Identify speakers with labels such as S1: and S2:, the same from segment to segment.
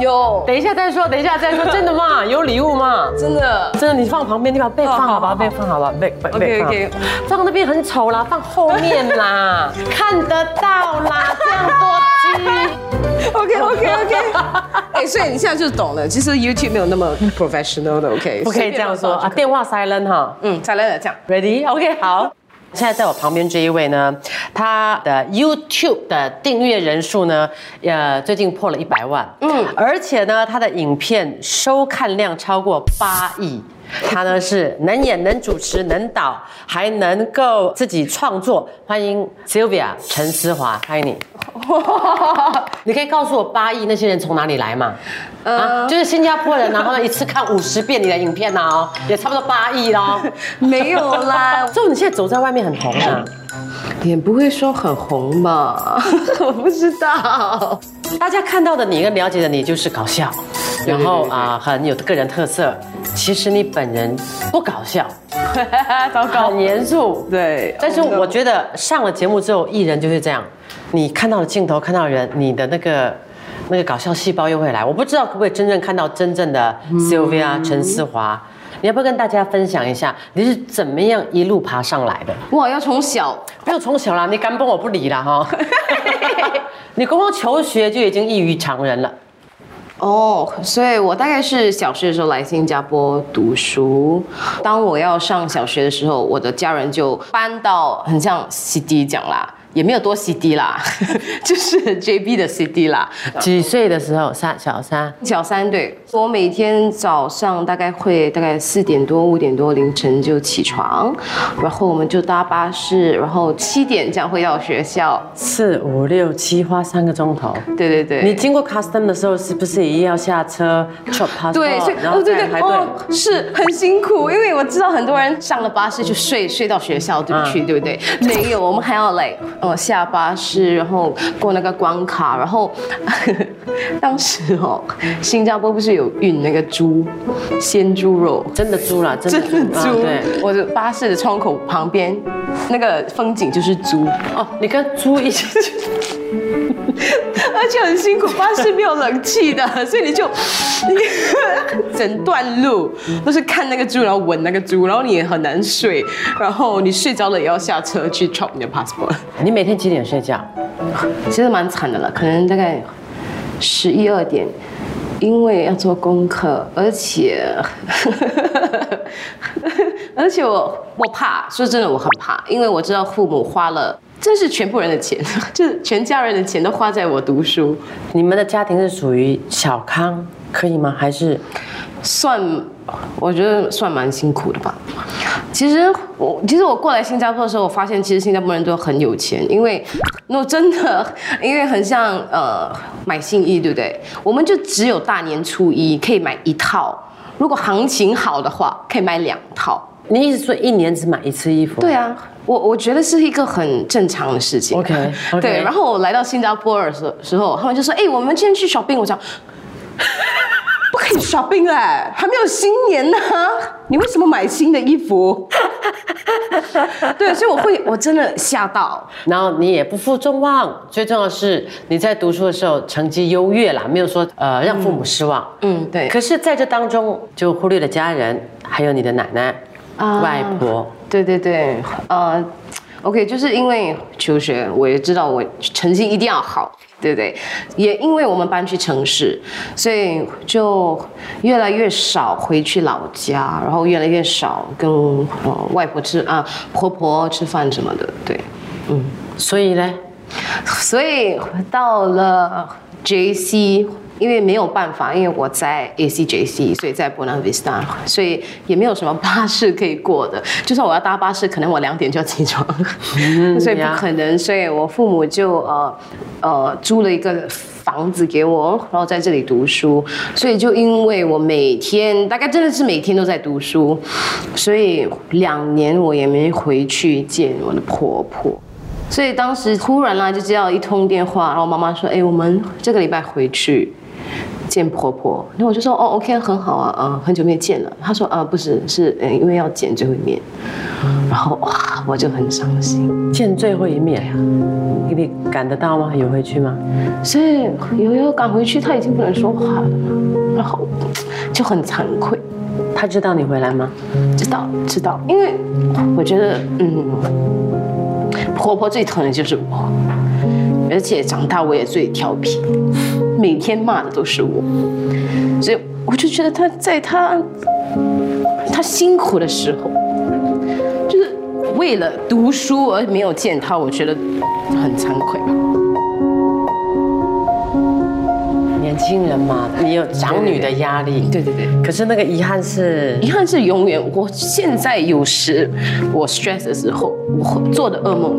S1: 有，等一下再说，等一下再说，真的吗？有礼物吗？
S2: 真的。
S1: 真的，你放旁边，你把背放好吧，
S2: 好好
S1: 背放好吧，背背
S2: OK，
S1: 背放
S2: OK
S1: 放那边很丑啦，放后面啦，看得到啦，这样多鸡。
S2: OK OK OK，哎，所以你现在就懂了，其实 YouTube 没有那么 professional 的，OK，
S1: 不可以这样说啊，电话 silent 哈。
S2: 嗯，，silent 这样。
S1: Ready？OK，、好。现在在我旁边这一位呢，他的 YouTube 的订阅人数呢，呃，最近破了一百万，嗯，而且呢，他的影片收看量超过八亿。他呢是能演、能主持、能导，还能够自己创作。欢迎 Sylvia 陈思华，欢迎你。你可以告诉我八亿那些人从哪里来吗？啊，就是新加坡人，然后呢一次看五十遍你的影片哦，也差不多八亿咯。
S2: 没有啦，
S1: 就你现在走在外面很红啊，
S2: 也不会说很红吧，我不知道。
S1: 大家看到的你跟了解的你就是搞笑，然后啊很有个人特色。其实你本人不搞笑，
S2: 糟
S1: 很严肃。
S2: 对，
S1: 但是我觉得上了节目之后，艺人就是这样，你看到了镜头，看到人，你的那个那个搞笑细胞又会来。我不知道可不可以真正看到真正的 Sylvia 陈思华。你要不要跟大家分享一下你是怎么样一路爬上来的？
S2: 哇，要从小
S1: 没有从小啦，你敢崩我不理啦哈。你光光求学就已经异于常人了。
S2: 哦，所以我大概是小学的时候来新加坡读书。当我要上小学的时候，我的家人就搬到很像 CD 讲啦，也没有多 CD 啦，就是 JB 的 CD 啦。
S1: 几岁的时候？三小三。
S2: 小三对，我每天早上大概会大概四点多五点多凌晨就起床，然后我们就搭巴士，然后七点这样会到学校。
S1: 四五六七花三个钟头。
S2: 对对对，
S1: 你经过 custom 的时候，是不是也要下车 chop
S2: 对，所以哦对对？哦是很辛苦，因为我知道很多人上了巴士就睡睡到学校对不去，
S1: 嗯
S2: 对不对？没有，我们还要来呃下巴士，然后过那个关卡，然后 当时哦，新加坡不是有运那个猪鲜猪肉。
S1: 真的猪啦，真的
S2: 猪，
S1: 啊对。
S2: 我的巴士的窗口旁边，那个风景就是猪，
S1: 哦，你跟猪一起去，
S2: 而且很辛苦，巴士没有冷气的，所以你就你 整段路都是看那个猪，然后闻那个猪，然后你也很难睡，然后你睡着了也要下车去 chop 你的 passport，
S1: 你你每天几点睡觉？
S2: 其实蛮惨的了，可能大概十一二点。因为要做功课，而且，而且我我怕，说真的我很怕，因为我知道父母花了，这是全部人的钱，就是全家人的钱都花在我读书，
S1: 你们的家庭是属于小康，可以吗？还是
S2: 算，我觉得算蛮辛苦的吧。其实我其实我过来新加坡的时候，我发现其实新加坡人都很有钱，因为那真的，因为很像呃买新衣，对不对？我们就只有大年初一可以买一套，如果行情好的话，可以买两套。
S1: 你意思说一年只买一次衣服？
S2: 对啊，我我觉得是一个很正常的事情。
S1: OK，OK
S2: 对。然后我来到新加坡的时时候，他们就说：“哎、我们今天去 shopping。”我讲。不可以 shopping 哎，还没有新年呢，你为什么买新的衣服？对，所以我会，我真的吓到。
S1: 然后你也不负众望，最重要的是你在读书的时候成绩优越啦，没有说呃让父母失望。
S2: 嗯，对。
S1: 可是在这当中就忽略了家人，还有你的奶奶、
S2: 啊
S1: 外婆。
S2: 对对对，呃，OK，就是因为求学，我也知道我成绩一定要好，对不对？也因为我们搬去城市，所以就越来越少回去老家，然后越来越少跟呃外婆吃啊婆婆吃饭什么的，对，嗯，
S1: 所以呢，
S2: 所以到了 JC。因为没有办法，因为我在 ACJC，所以在 Buona Vista，所以也没有什么巴士可以过的。就算我要搭巴士，可能我两点就要起床，所以不可能。所以我父母就呃呃租了一个房子给我，然后在这里读书。所以就因为我每天大概真的是每天都在读书，所以两年我也没回去见我的婆婆。所以当时突然啦，就接到一通电话，然后妈妈说：“哎，我们这个礼拜回去见婆婆。”然后我就说：“哦，OK，很好啊，嗯，很久没见了。”她说：“啊，不是，是嗯，因为要见最后一面。”然后哇，我就很伤心。
S1: 见最后一面呀，你赶得到吗？有回去吗？
S2: 所以有要赶回去，他已经不能说话了，然后就很惭愧。
S1: 他知道你回来吗？
S2: 知道，知道，因为我觉得，嗯，婆婆最疼的就是我，而且长大我也最调皮，每天骂的都是我，所以我就觉得他在他他辛苦的时候，就是为了读书而没有见他，我觉得很惭愧。
S1: 年轻人嘛，你有长女的压力，
S2: 对对对。
S1: 可是那个遗憾是，
S2: 遗憾是永远。我现在有时我 stress 的时候，我做的噩梦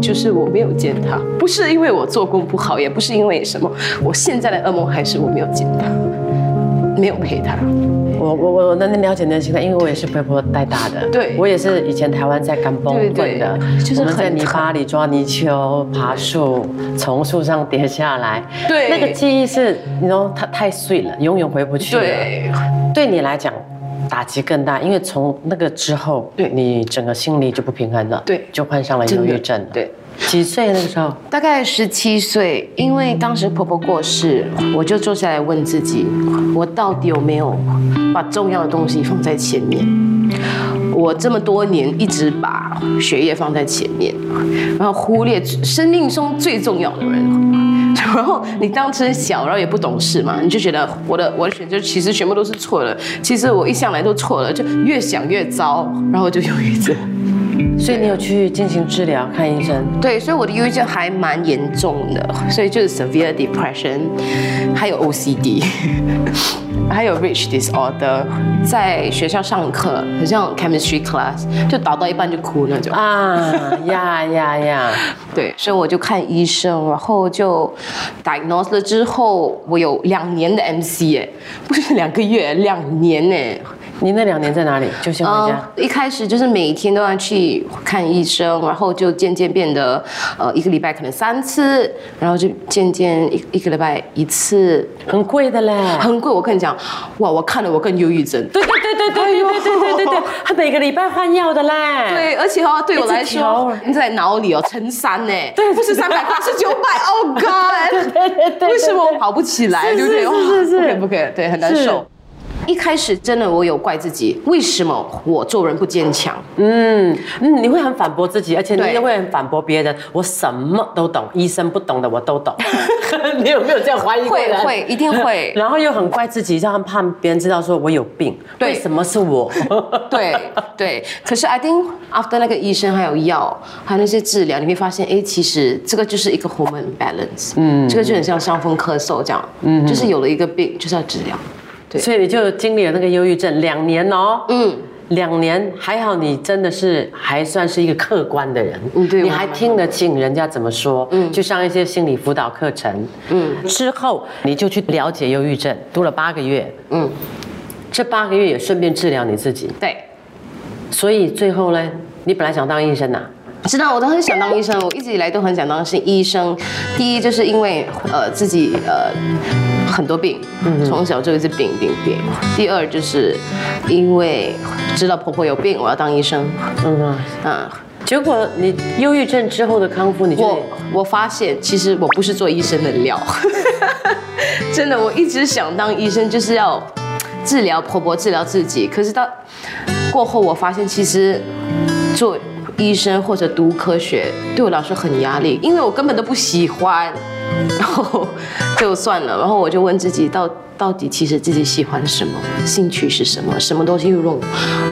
S2: 就是我没有见他，不是因为我做工不好，也不是因为什么。我现在的噩梦还是我没有见他，没有陪他。
S1: 我我我能了解你的心态，因为我也是被婆婆带大的。
S2: 对，
S1: 我也是以前台湾在干崩混的，
S2: 就是
S1: 在泥巴里抓泥鳅、爬树，从树上跌下来。
S2: 对，
S1: 那个记忆是，你知道，它太碎了，永远回不去了。
S2: 对，
S1: 对你来讲打击更大，因为从那个之后，
S2: 对
S1: 你整个心理就不平衡了。
S2: 对，
S1: 就患上了忧郁症。
S2: 对。
S1: 几岁那个时候？
S2: 大概十七岁，因为当时婆婆过世，我就坐下来问自己，我到底有没有把重要的东西放在前面？我这么多年一直把学业放在前面，然后忽略生命中最重要的人。然后你当时小，然后也不懂事嘛，你就觉得我的我的选择其实全部都是错的。其实我一向来都错了，就越想越糟，然后就有一次。
S1: 所以你有去进行治疗，看医生？
S2: 对，所以我的忧郁症还蛮严重的，所以就是 severe depression，还有 OCD，还有 rich disorder。在学校上课，很像 chemistry class，就导到一半就哭那种。
S1: 啊呀呀呀！
S2: 对，所以我就看医生，然后就 diagnosed 了之后，我有两年的 MC 哎，不是两个月，两年哎。
S1: 你那两年在哪里？就先回家。
S2: 一开始就是每天都要去看医生，然后就渐渐变得，呃，一个礼拜可能三次，然后就渐渐一一个礼拜一次，
S1: 很贵的嘞，
S2: 很贵。我跟你讲，哇，我看了我更忧郁症。
S1: 对对对对对对对对对对，他每个礼拜换药的嘞。
S2: 对，而且哦，对我来说，你在脑里哦，乘三呢，
S1: 对，
S2: 不是三百八，是九百。Oh God！
S1: 对对对，
S2: 为什么我跑不起来？对不对？
S1: 是是是，
S2: 不可以不可以，对，很难受。一开始真的我有怪自己，为什么我做人不坚强？
S1: 嗯嗯，你会很反驳自己，而且你也会很反驳别人。我什么都懂，医生不懂的我都懂。你有没有这样怀疑过？
S2: 会会一定会。
S1: 然后又很怪自己，让怕别人知道说我有病。为什么是我？
S2: 对对。可是 I think after 那个医生还有药，还有那些治疗，你会发现，哎，其实这个就是一个 hormone balance。嗯，这个就很像伤风咳嗽这样。嗯，就是有了一个病，就是要治疗。
S1: 所以你就经历了那个忧郁症两年哦，嗯，两年还好，你真的是还算是一个客观的人，嗯，对，你还听得清人家怎么说，嗯，就上一些心理辅导课程，嗯，之后你就去了解忧郁症，读了八个月，嗯，这八个月也顺便治疗你自己，
S2: 对，
S1: 所以最后呢，你本来想当医生呐。
S2: 知道，我都很想当医生，我一直以来都很想当是医生。第一就是因为呃自己呃很多病，从小就一直病病病。第二就是因为知道婆婆有病，我要当医生。嗯
S1: 啊，结果你忧郁症之后的康复，你
S2: 我我发现其实我不是做医生的料。真的，我一直想当医生，就是要治疗婆婆，治疗自己。可是到过后，我发现其实做。医生或者读科学对我来说很压力，因为我根本都不喜欢，然后就算了。然后我就问自己，到到底其实自己喜欢什么，兴趣是什么，什么东西让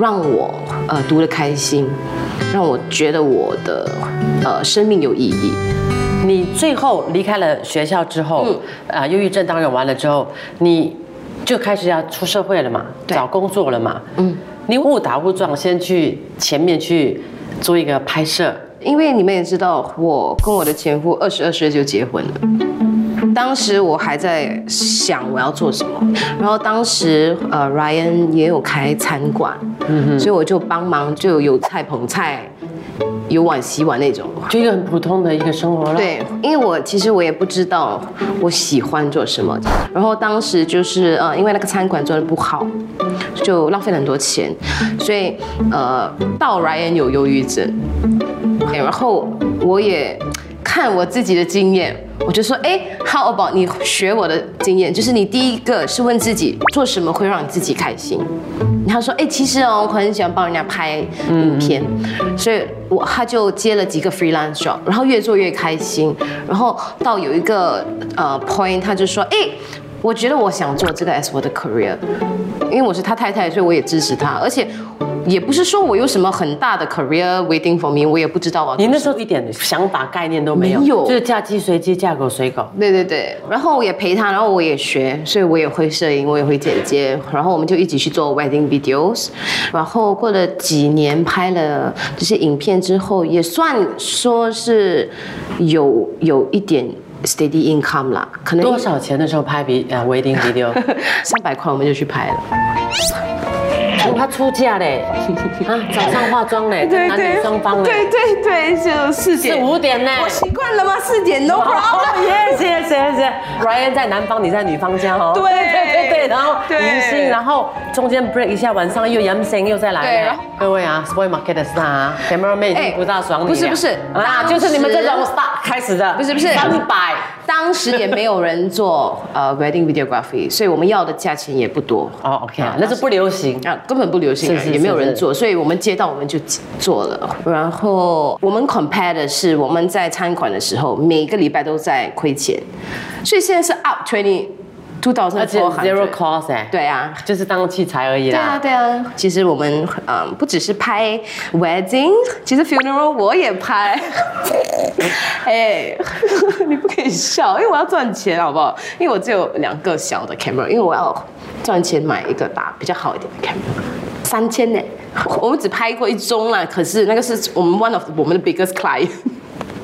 S2: 让我呃读得开心，让我觉得我的呃生命有意义。
S1: 你最后离开了学校之后，啊，忧郁症当然完了之后，你就开始要出社会了嘛，找工作了嘛。嗯，你误打误撞先去前面去。做一个拍摄，
S2: 因为你们也知道，我跟我的前夫二十二岁就结婚了。当时我还在想我要做什么，然后当时呃，Ryan 也有开餐馆，所以我就帮忙就有菜捧菜，有碗洗碗那种。
S1: 就一个很普通的一个生活了。，
S2: 对，因为我其实我也不知道我喜欢做什么，然后当时就是呃，因为那个餐馆做的不好，就浪费了很多钱，所以呃，到 Ryan 有忧郁症，对然后我也看我自己的经验。我就说，哎，How about 你学我的经验？就是你第一个是问自己做什么会让你自己开心。他说，哎，其实哦，我很喜欢帮人家拍影片，所以我他就接了几个 freelance job，然后越做越开心，然后到有一个呃 point，他就说，哎，我觉得我想做这个 as 我的 career，因为我是他太太，所以我也支持他，而且也不是说我有什么很大的 career waiting for me，我也不知道啊。
S1: 你那时候一点想法概念都没有，
S2: 没有
S1: 就是嫁鸡随鸡，嫁狗随狗。
S2: 对对对，然后我也陪他，然后我也学，所以我也会摄影，我也会剪接，然后我们就一起去做 wedding videos，然后过了几年拍了这些影片之后，也算说是有有一点 steady income 啦，可能
S1: 多少钱的时候拍比啊 wedding video？
S2: 三百块我们就去拍了。
S1: 哦他出嫁嘞，啊，早上化妆嘞，男女双方嘞，
S2: 对对对，就四
S1: 四五点呢。
S2: 我习惯了吗？四点 no
S1: 哦，yes yes yes yes。Ryan 在男方，你在女方家哦。
S2: 对
S1: 对对对，然后
S2: 对
S1: 迎新，然后中间 break 一下，晚上又阳性又再来。各位啊，Spoil Market 的 star 啊，cameraman 已经不大爽你了。
S2: 不是不是
S1: 啊，就是你们这种 star 开始的。
S2: 不是不是
S1: 三百。
S2: 当时也没有人做呃 wedding videography，所以我们要的价钱也不多。
S1: 哦，OK，那是不流行。
S2: 啊，根本不流行啊，
S1: 是是
S2: 也没有人做，所以我们接到我们就做了。然后我们 compare 的是我们在餐馆的时候，每个礼拜都在亏钱，所以现在是 up twenty two thousand
S1: 而且 zero cost 哎，
S2: 对啊。
S1: 就是当器材而已啦
S2: 对啊，
S1: 啦。
S2: 对啊，其实我们嗯不只是拍 wedding，其实 funeral 我也拍。哎，你不可以笑，因为我要赚钱，好不好？因为我只有两个小的 camera，因为我要赚钱买一个大比较好一点的 camera，三千呢。我们只拍过一宗啦，可是那个是我们 one of 我们的 biggest client。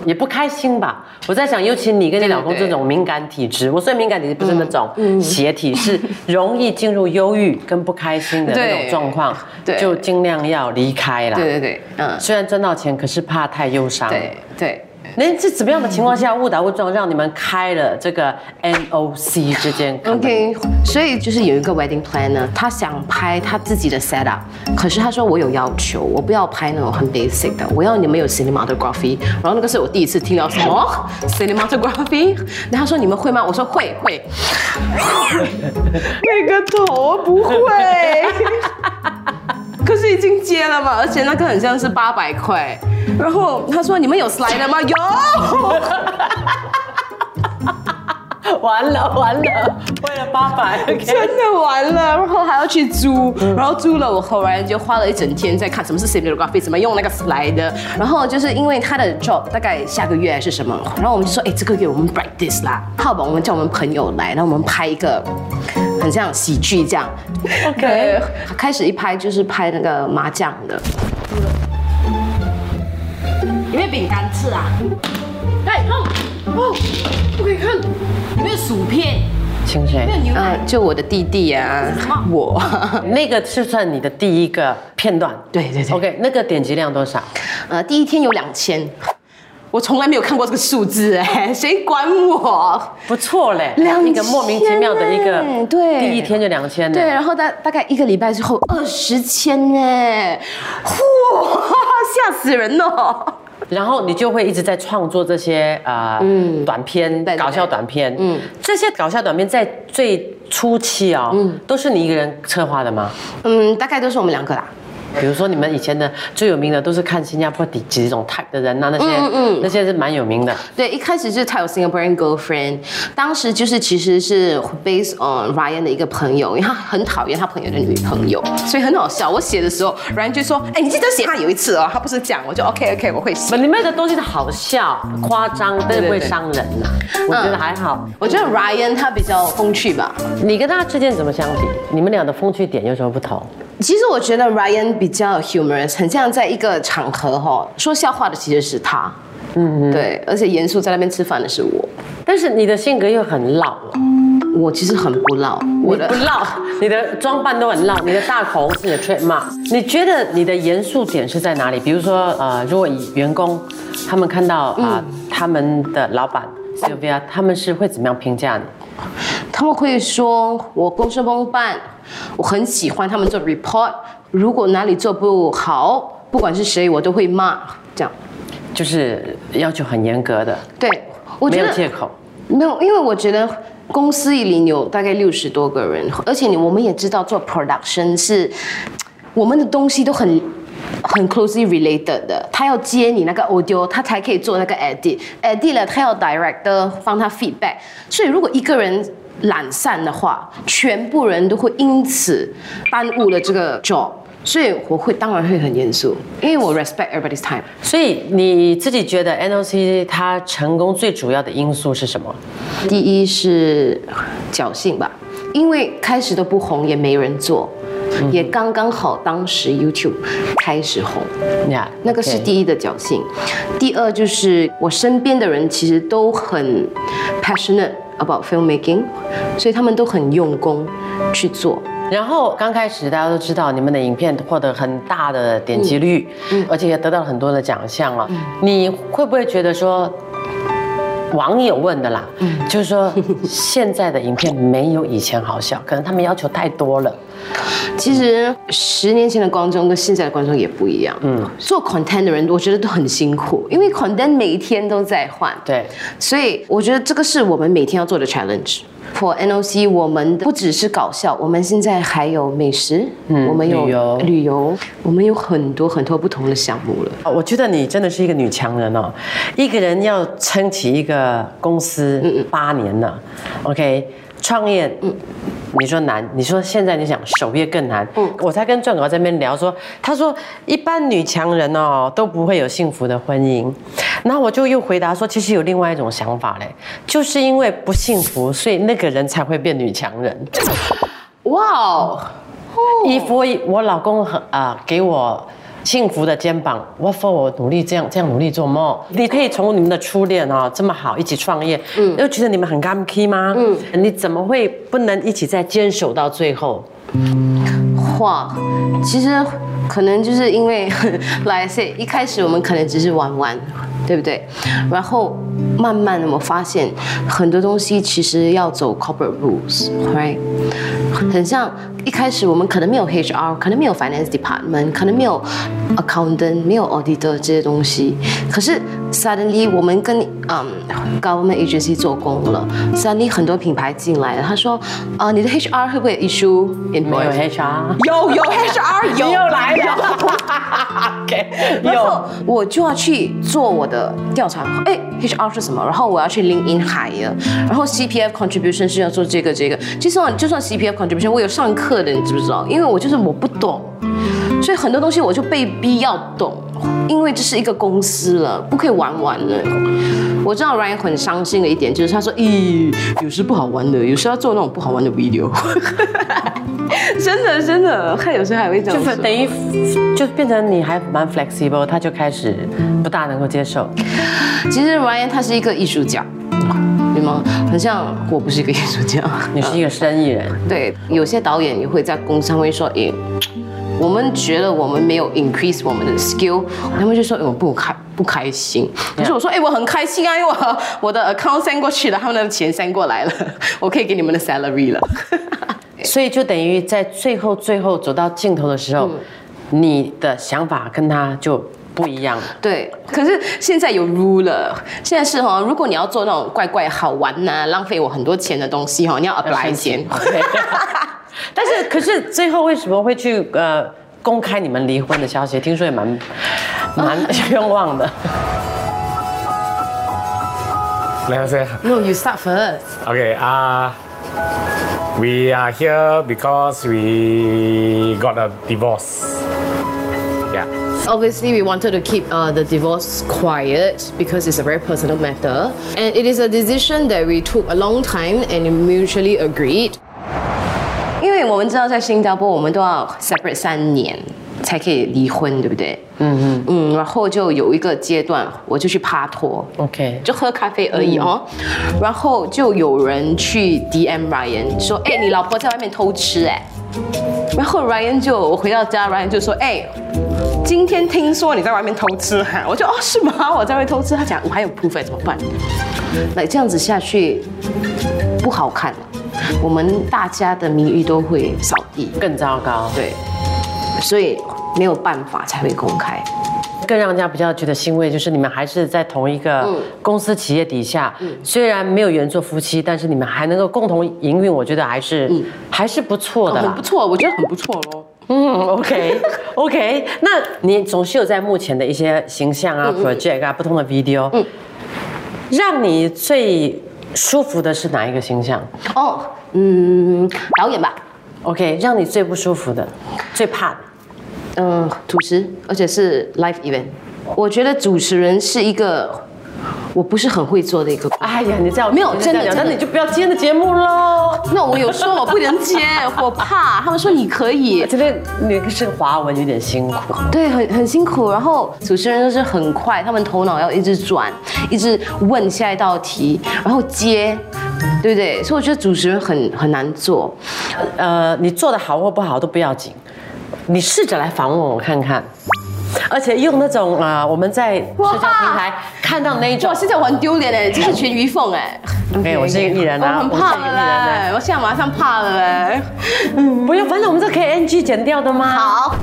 S1: 也不开心吧？我在想，尤其你跟你老公这种敏感体质，我说敏感体质不是那种邪体，是容易进入忧郁跟不开心的那种
S2: 对
S1: 状况，
S2: 对
S1: 就尽量要离开啦。
S2: 对对对，嗯，
S1: 虽然赚到钱，可是怕太忧伤。
S2: 对对。
S1: 那是怎么样的情况下误打误撞让你们开了这个 NOC 之间
S2: OK，所以就是有一个 wedding planner，他想拍他自己的 setup，可是他说我有要求，我不要拍那种很 basic 的，我要你们有 cinematography。然后那个是我第一次听到什么 cinematography，然后他说你们会吗？我说会会。那个头不会。已经接了嘛，而且那个很像是八百块。然后他说：“你们有 slide 吗？”有。
S1: 完了完了，为了八百，
S2: 真的完了，然后还要去租，然后租了，我后来就花了一整天在看什么是 cinematography，怎么用那个 slide 的。然后就是因为他的 job 大概下个月还是什么，然后我们就说，哎，这个月我们 practice 啦，好吧，我们叫我们朋友来，然后我们拍一个很像喜剧这样。
S1: OK
S2: 开始一拍就是拍那个麻将的，
S3: 有没有饼干吃啊？哎，哦哦，不可以看，有没有薯片？
S1: 请谁
S3: 有没？有牛奶？
S2: 嗯，就我的弟弟啊，我，
S1: 那个是算你的第一个片段。
S2: 对对对
S1: OK，那个点击量多少？
S2: 呃，第一天有两千。我从来没有看过这个数字哎，谁管我？
S1: 不错嘞，
S2: 两
S1: 一个莫名其妙的一个
S2: 千，对
S1: 第一天就两千呢。
S2: 对，然后大大概一个礼拜之后二十千哎，哇，吓死人哦！
S1: 然后你就会一直在创作这些啊呃短片搞笑短片。嗯，这些搞笑短片在最初期啊，都是你一个人策划的吗？
S2: 嗯，大概都是我们两个啦。
S1: 比如说你们以前的最有名的都是看新加坡第几种 type 的人呐、那些嗯那些是蛮有名的。
S2: 对，一开始就是他有 Singaporean girlfriend，当时就是其实是 based on Ryan 的一个朋友，因为他很讨厌他朋友的女朋友，所以很好笑。我写的时候，Ryan 就说：“哎，你记得写他有一次哦，他不是讲，我就 OK OK，我会写。”
S1: 里面的东西是好笑、夸张，但是不会伤人呐、我觉得还好。
S2: 我觉得 Ryan 他比较风趣吧，
S1: 你跟他之间怎么相比？你们俩的风趣点有什么不同？
S2: 其实我觉得 Ryan 比较 humorous，很像在一个场合哈、说笑话的其实是他，嗯，对，而且严肃在那边吃饭的是我。
S1: 但是你的性格又很老哦。
S2: 我其实很不老，我的
S1: 不唠，你的装扮都很唠，你的大口红是你的 trademark。你觉得你的严肃点是在哪里？比如说，呃，如果以员工他们看到啊、他们的老板 Sylvia，他们是会怎么样评价你？
S2: 他们会说我公事公办，我很喜欢他们做 report，如果哪里做不好，不管是谁，我都会骂，这样。
S1: 就是要求很严格的，
S2: 对，我
S1: 没
S2: 觉得
S1: 有借口。
S2: 没有，因为我觉得公司里有大概六十多个人，而且你我们也知道做 production 是我们的东西都很。很 closely related 的，他要接你那个 audio，他才可以做那个 edit，edit 了他要 director 帮他 feedback，所以如果一个人懒散的话，全部人都会因此耽误了这个 job，所以我会当然会很严肃，因为我 respect everybody's time。
S1: 所以你自己觉得 NOC 它成功最主要的因素是什么？
S2: 第一是侥幸吧，因为开始都不红，也没人做，也刚刚好当时 YouTube 开始红，
S1: 呀、
S2: 那个是第一的侥幸。第二就是我身边的人其实都很 passionate about filmmaking，所以他们都很用功去做。
S1: 然后刚开始大家都知道你们的影片获得很大的点击率，而且也得到了很多的奖项啊。你会不会觉得说，网友问的啦，就是说现在的影片没有以前好笑，可能他们要求太多了。
S2: 其实十年前的观众跟现在的观众也不一样。嗯，做 content 的人，我觉得都很辛苦，因为 content 每一天都在换。
S1: 对，
S2: 所以我觉得这个是我们每天要做的 challenge。For NOC，我们不只是搞笑，我们现在还有美食，
S1: 嗯
S2: 我们有
S1: 旅游
S2: 旅游，我们有很多很多不同的项目了。
S1: 我觉得你真的是一个女强人哦，一个人要撑起一个公司八年了，OK，创业，你说难，你说现在你想守业更难，我才跟壮哥在那边聊说，他说一般女强人哦都不会有幸福的婚姻，然后我就又回答说，其实有另外一种想法嘞，就是因为不幸福，所以那个人才会变女强人。
S2: 哇哦，
S1: 衣服我老公很啊、给我幸福的肩膀，我 for 我努力这样这样努力做梦。你可以从你们的初恋哦这么好一起创业，嗯，又觉得你们很 key 吗？嗯，你怎么会不能一起再坚守到最后？
S2: 哇，其实可能就是因为 来 say 一开始我们可能只是玩玩，对不对？然后慢慢的我发现很多东西其实要走 corporate rules，right？很像一开始我们可能没有 HR，可能没有 finance department，可能没有 accountant，没有 auditor 这些东西。可是 suddenly 我们跟嗯 government agency 做工了，suddenly 很多品牌进来了，他说啊、你的 HR 会不会有 issue
S1: 没有 HR，
S2: 有有 HR 有
S1: 又来了，OK，
S2: 然后
S1: 有。
S2: 我就要去做我的调查，哎，HR 是什么？然后我要去 link in hire，然后 CPF contribution 是要做这个这个。就算就算 CPF contribution，我有上课的，你知不知道？因为我就是我不懂，所以很多东西我就被逼要懂，因为这是一个公司了，不可以玩玩了。我知道 Ryan 很伤心的一点就是他说，咦，有时不好玩的，有时要做那种不好玩的 video。真的真的，他有时候还会这样。
S1: 就是等于就变成你还蛮 flexible，他就开始不大能够接受。
S2: 其实 Ryan 他是一个艺术家，对吗？很像我不是一个艺术家。
S1: 你是一个生意人，
S2: 对，有些导演也会在公司上会说，诶，我们觉得我们没有 increase 我们的 skill，他们就说，诶，我不开不开心。可是我说，诶，我很开心啊，因为我 我的 account send 过去了，他们的钱 send 过来了，我可以给你们的 salary 了。
S1: 所以就等于在最后最后走到尽头的时候，你的想法跟他就不一样了。
S2: 对，可是现在有 rule 了，现在是哈，如果你要做那种怪怪好玩呐、浪费我很多钱的东西哈，你要 apply 先。
S1: 但是可是最后为什么会去呃公开你们离婚的消息？听说也蛮蛮冤枉的。
S4: Let us say,
S3: No, you start first.
S4: okay, uh, we are here because we got a divorce. Yeah.
S3: Obviously, we wanted to keep uh, the divorce quiet because it's a very personal matter. And it is a decision that we took a long time and mutually agreed.
S2: 因为我们知道在新加坡，我们都要 separate 三年才可以离婚，对不对？嗯嗯嗯，然后就有一个阶段，我就去趴托
S1: ，OK，
S2: 就喝咖啡而已哦。然后就有人去 DM Ryan 说：“哎、你老婆在外面偷吃哎。”然后 Ryan 就我回到家，Ryan 就说：“哎、今天听说你在外面偷吃哈。”我就哦是吗？我在外面偷吃。他讲我还有 proof 哎怎么办？那这样子下去不好看，我们大家的名誉都会扫地。
S1: 更糟糕，
S2: 对，所以没有办法才会公开。
S1: 更让人家比较觉得欣慰，就是你们还是在同一个
S2: 嗯
S1: 公司企业底下，虽然没有缘做夫妻，但是你们还能够共同营运，我觉得还是、还是不错的
S2: 很不。错，我觉得很不错喽。
S1: 嗯，OK OK，那你总是有在目前的一些形象啊、project 啊、不同的 video，
S2: 嗯
S1: 让你最舒服的是哪一个形象
S2: 哦，嗯，导演吧
S1: ，？OK，让你最不舒服的、最怕的。
S2: 嗯，主持，而且是 live event。我觉得主持人是一个我不是很会做的一个。
S1: 哎呀，你这样
S2: 没有真的真的
S1: 那你就不要今天的节目喽。
S2: 那我有说我不能接，我怕。他们说你可以，
S1: 这边那个是华文有点辛苦，
S2: 对，很很辛苦。然后主持人就是很快，他们头脑要一直转，一直问下一道题，然后接，对不对？所以我觉得主持人很很难做。
S1: 呃，你做的好或不好都不要紧，你试着来访问我看看，而且用那种啊、呃我们在社交平台看到那一种
S2: 哇，，现在我很丢脸哎，这是全鱼凤哎。
S1: 哎，我是一个艺人
S2: 我
S1: 啊，
S2: 很怕了嘞，我现在马上怕了嘞。
S1: 不用，反正我们这可以 NG 剪掉的吗？
S2: 好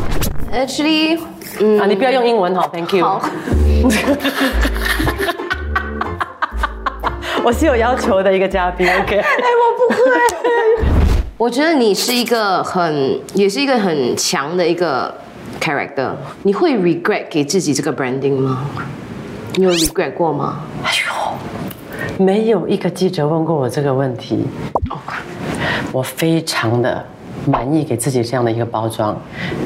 S2: ，actually，嗯，
S1: 啊，你不要用英文好，Thank you。
S2: 好，
S1: 我是有要求的一个嘉宾，OK。
S2: 哎，我不会。我觉得你是一个很，也是一个很强的一个 character。你会 regret 给自己这个 branding 吗？你有 regret 过吗？
S1: 哎呦，没有一个记者问过我这个问题，我非常的满意给自己这样的一个包装，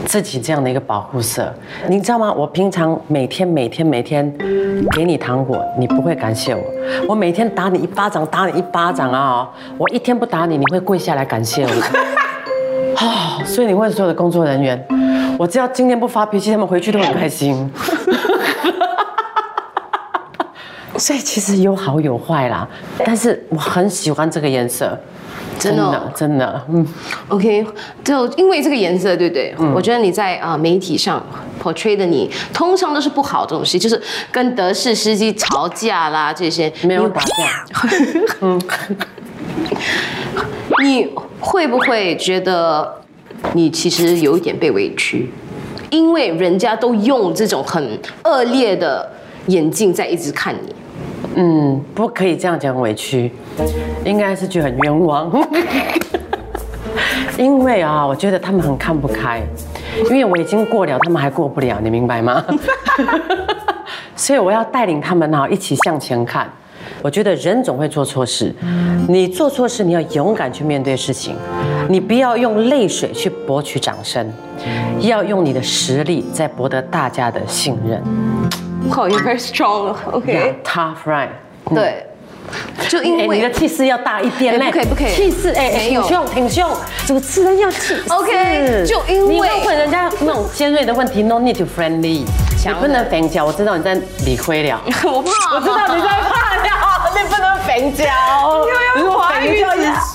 S1: 自己这样的一个保护色。你知道吗？我平常每天每天每天给你糖果，你不会感谢我；我每天打你一巴掌，打你一巴掌啊、我一天不打你，你会跪下来感谢我。哦，所以你问所有的工作人员，我只要今天不发脾气，他们回去都很开心。所以其实有好有坏啦，但是我很喜欢这个颜色，
S2: 真的哦？
S1: 真的，嗯
S2: ，OK，就因为这个颜色，对不对？我觉得你在啊、呃媒体上 portray 的你，通常都是不好的东西，就是跟德式司机吵架啦这些，
S1: 没有打架，
S2: 你会不会觉得你其实有一点被委屈？因为人家都用这种很恶劣的眼镜在一直看你。
S1: 嗯，不可以这样讲委屈，应该是觉得很冤枉。因为啊，我觉得他们很看不开，因为我已经过了，他们还过不了，你明白吗？所以我要带领他们啊，一起向前看。我觉得人总会做错事，你做错事，你要勇敢去面对事情，你不要用泪水去博取掌声，要用你的实力在博得大家的信任。
S2: 哇、you're very strong。
S1: OK，Tough right。
S2: 对，就因
S1: 哎，
S2: 为
S1: 你的气势要大一点嘞，
S2: 哎不可以不可以。
S1: 气势哎，哎挺胸挺胸，主持人要气势。
S2: OK，就因为
S1: 你会问人家那种尖锐的问题，no need to friendly，你不能反脚，我知道你在理亏了，
S2: 我怕，
S1: 我知道你在怕了，你不能粉脚，
S2: 因为华语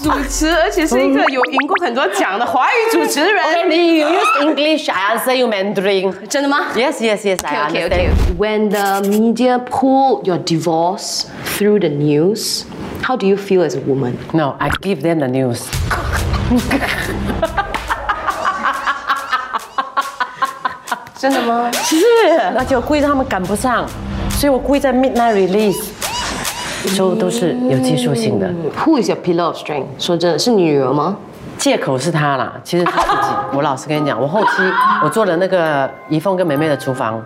S2: 主持，而且是一个有赢过很多奖的华语主持人。
S1: 你 use English，I answer you Mandarin。
S2: 真的吗
S1: Yes, yes, yes, I
S2: Okay, okay. When the media pull your divorce through the news, how do you feel as a woman?
S1: No, I give them the news.
S2: 真的吗？
S1: 是，而且我故意让他们赶不上，所以我故意在 midnight release，所以都是有技术性的。
S2: Who is your pillar of strength？说真的，是女儿吗？
S1: 借口是她啦，其实是自己。我老实跟你讲，我后期 我做了那个怡凤跟梅梅的厨房，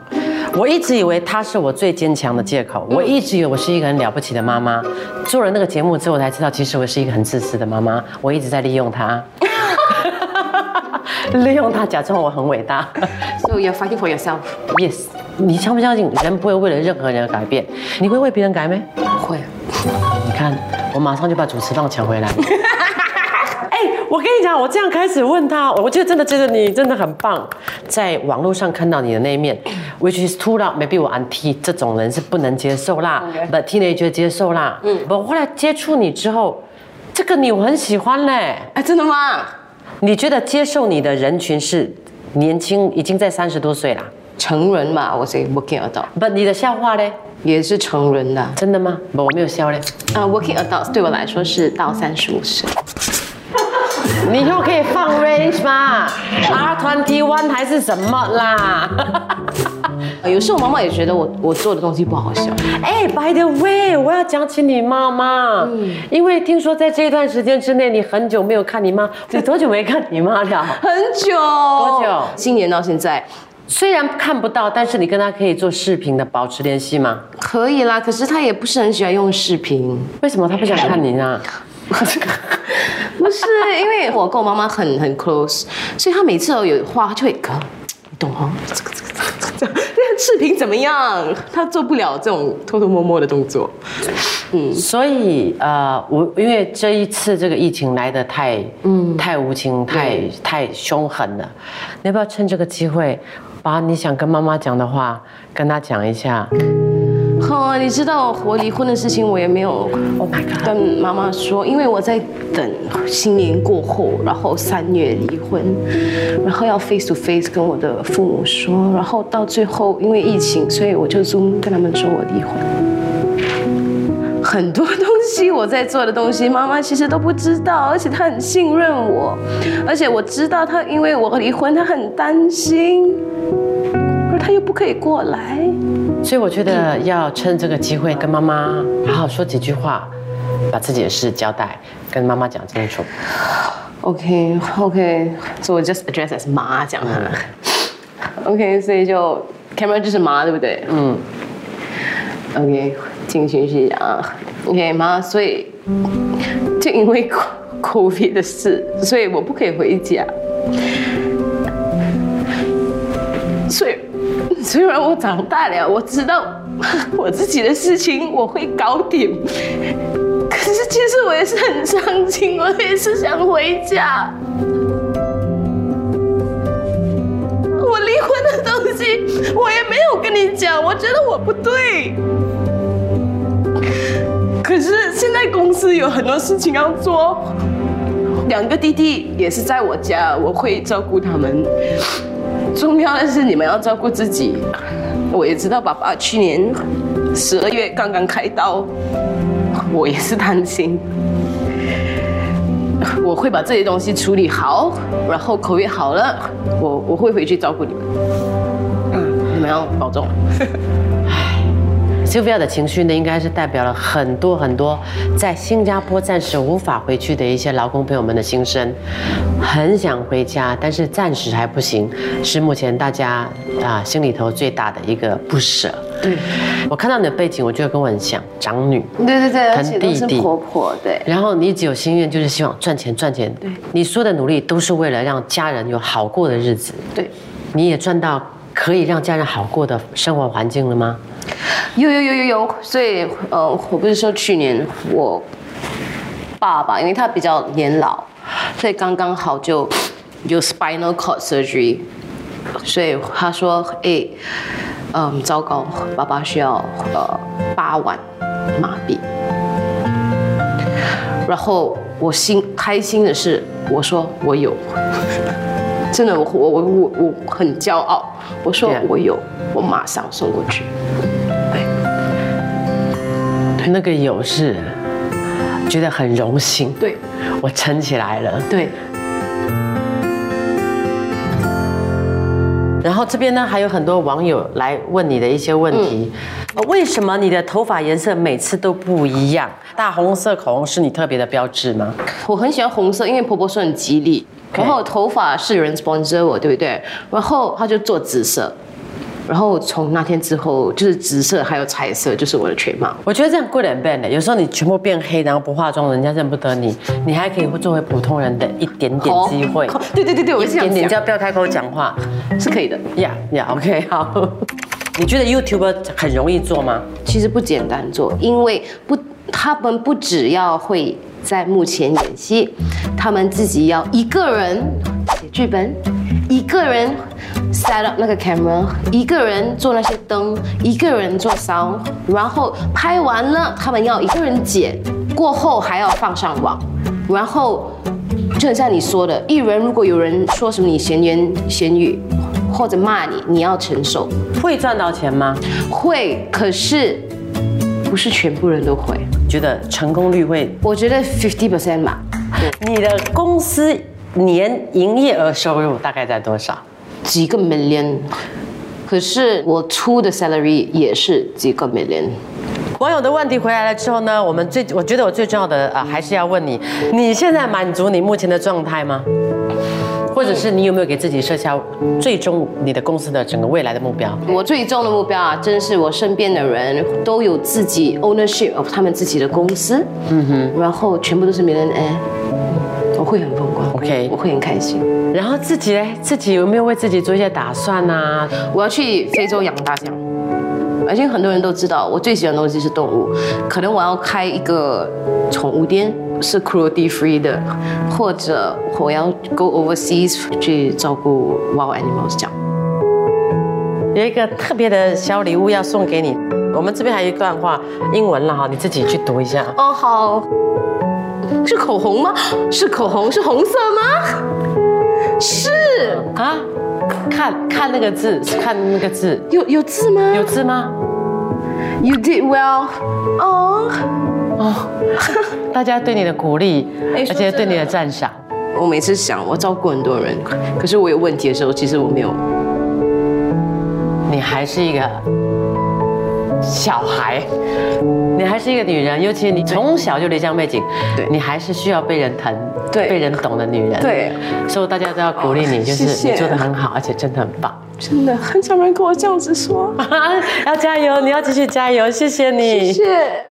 S1: 我一直以为她是我最坚强的借口，我一直以为我是一个很了不起的妈妈。做了那个节目之后，我才知道其实我是一个很自私的妈妈，我一直在利用他，利用她假装我很伟大。
S2: So you're fighting for
S1: yourself？Yes，你相不相信人不会为了任何人而改变？你会为别人改没？
S2: 会。
S1: 你看，我马上就把主持棒抢回来。哎，我跟你讲，我这样开始问他，我就真的觉得你真的很棒。在网络上看到你的那一面，which is too loud。maybe 我 auntie 这种人是不能接受啦 OK，but teenager 接受啦。嗯，我后来接触你之后，这个你我很喜欢嘞。
S2: 哎，真的吗？
S1: 你觉得接受你的人群是年轻，已经在三十多岁啦？
S2: 成人嘛，我是 working adult，
S1: 不，你的笑话嘞？
S2: 也是成人的。
S1: 真的吗？不，我没有笑嘞。
S2: 啊、w o r k i n g adults 对我来说是到三十五岁。
S1: 你以后可以放 range 吗？R twenty one 还是什么啦？
S2: 呃 有时候我妈妈也觉得我我做的东西不好笑。
S1: 哎、b y the way，我要讲起你妈妈，因为听说在这一段时间之内，你很久没有看你妈，你多久没看你妈了？
S2: 很久，
S1: 多久
S2: 今年到现在
S1: 虽然看不到，但是你跟他可以做视频的保持联系吗？
S2: 可以啦，可是他也不是很喜欢用视频。
S1: 为什么他不想看你呢？
S2: 不是，因为我跟我妈妈很很 close，所以他每次都有话她就会哥，你懂哦，这个这个这个这个，这个视频怎么样？他做不了这种偷偷摸摸的动作。
S1: 嗯所以呃，我因为这一次这个疫情来的太嗯太无情、太太凶狠了，你要不要趁这个机会，把你想跟妈妈讲的话跟她讲一下
S2: 哦，你知道我离婚的事情，我也没有
S1: ？Oh！
S2: 跟妈妈说，因为我在等新年过后，然后三月离婚，然后要 face to face 跟我的父母说，然后到最后因为疫情，所以我就 Zoom 跟他们说我离婚。很多东西我在做的东西，妈妈其实都不知道，而且她很信任我，而且我知道她因为我离婚，她很担心，而她又不可以过来。
S1: 所以我觉得要趁这个机会跟妈妈好好说几句话，把自己的事交代，跟妈妈讲清楚。
S2: OK OK，所以我 just address as 妈这样啊。OK，所以就 camera 就是妈，对不对？嗯。OK，进行息啊。OK，吗，所以就因为 COVID 的事，所以我不可以回家。所以虽然我长大了，我知道 我自己的事情我会搞定。可是其实我也是很伤心，我也是想回家。我离婚的东西我也没有跟你讲，我觉得我不对。可是现在公司有很多事情要做，两个弟弟也是在我家，我会照顾他们。重要的是你们要照顾自己。我也知道爸爸去年十二月刚刚开刀，我也是担心。我会把这些东西处理好，然后口味好了，我我会回去照顾你们。嗯，你们要保重。
S1: Sylvia 的情绪呢，应该是代表了很多很多在新加坡暂时无法回去的一些劳工朋友们的心声，很想回家，但是暂时还不行，是目前大家啊心里头最大的一个不舍。
S2: 对，
S1: 我看到你的背景，我觉得跟我很像，长女。
S2: 对对对，而
S1: 疼
S2: 且都是
S1: 弟弟
S2: 婆婆，对。
S1: 然后你一直有心愿，就是希望赚钱赚钱。
S2: 对
S1: 你所有的努力都是为了让家人有好过的日子。
S2: 对，
S1: 你也赚到可以让家人好过的生活环境了吗？
S2: 有有有有有，所以呃，我不是说去年我爸爸，因为他比较年老，所以刚刚好就有 spinal cord surgery，所以他说，哎，嗯，糟糕，爸爸需要呃八万马币。然后我心开心的是，我说我有，真的，我我我我我很骄傲，我说.我有，我马上送过去。
S1: 那个有是觉得很荣幸，
S2: 对
S1: 我撑起来了。
S2: 对，
S1: 然后这边呢，还有很多网友来问你的一些问题，呃为什么你的头发颜色每次都不一样？大红色口红是你特别的标志吗？
S2: 我很喜欢红色，因为婆婆说很吉利。然后头发是有人 sponsor 我，对不对？然后他就做紫色，然后从那天之后，就是紫色还有彩色，就是我的全貌。
S1: 我觉得这样 good and bad 的，有时候你全部变黑，然后不化妆，人家认不得你，你还可以做回普通人的一点点机会，
S2: 哦对对对对，我
S1: 一
S2: 是这样
S1: 点点，只要不要开口讲话，
S2: 是可以的。
S1: 呀呀，OK，好。你觉得 YouTuber 很容易做吗？
S2: 其实不简单做，因为不，他们不只要会在幕前演戏，他们自己要一个人写剧本、一个人 set up 那个 camera，一个人做那些灯，一个人做 sound，然后拍完了，他们要一个人剪，过后还要放上网，然后就很像你说的，艺人如果有人说什么你闲言闲语或者骂你，你要承受。
S1: 会赚到钱吗？
S2: 会，可是不是全部人都会。
S1: 觉得成功率会？
S2: 我觉得 fifty percent 吧。
S1: 你的公司年营业额收入大概在多少？
S2: 几个 million，可是我出的 salary 也是几个 million。
S1: 网友的问题回来了之后呢，我们最我觉得我最重要的啊、呃还是要问你，你现在满足你目前的状态吗？或者是你有没有给自己设下最终你的公司的整个未来的目标？
S2: 我最终的目标啊，真是我身边的人都有自己 ownership of 他们自己的公司，嗯哼，然后全部都是 millionaire，我会很风光
S1: OK
S2: 我会很开心。
S1: 然后自己呢，自己有没有为自己做一些打算啊？
S2: 我要去非洲养大象。而且很多人都知道，我最喜欢的东西是动物。可能我要开一个宠物店，是 cruelty free 的，或者我要 go overseas 去照顾 wild animals 这样。
S1: 有一个特别的小礼物要送给你，我们这边还有一段话，英文了哈，你自己去读一下。
S2: 哦，好，是口红吗？是口红，是红色吗？是，
S1: 啊，看看那个字，看那个字，
S2: 有有字吗
S1: 有字吗
S2: ？？You did well。哦，
S1: 哦，大家对你的鼓励，而且对你的赞赏。
S2: 我每次想，我照顾很多人，可是我有问题的时候，其实我没有。
S1: 你还是一个小孩，你还是一个女人，尤其你从小就离乡背景，
S2: 对。
S1: 你还是需要被人疼、
S2: 对。
S1: 被人懂的女人。
S2: 对，
S1: 所以大家都要鼓励你，就是你做的很好，而且真的很棒，
S2: 真的很少人跟我这样子说，
S1: 要加油，你要继续加油，谢谢你，
S2: 谢谢。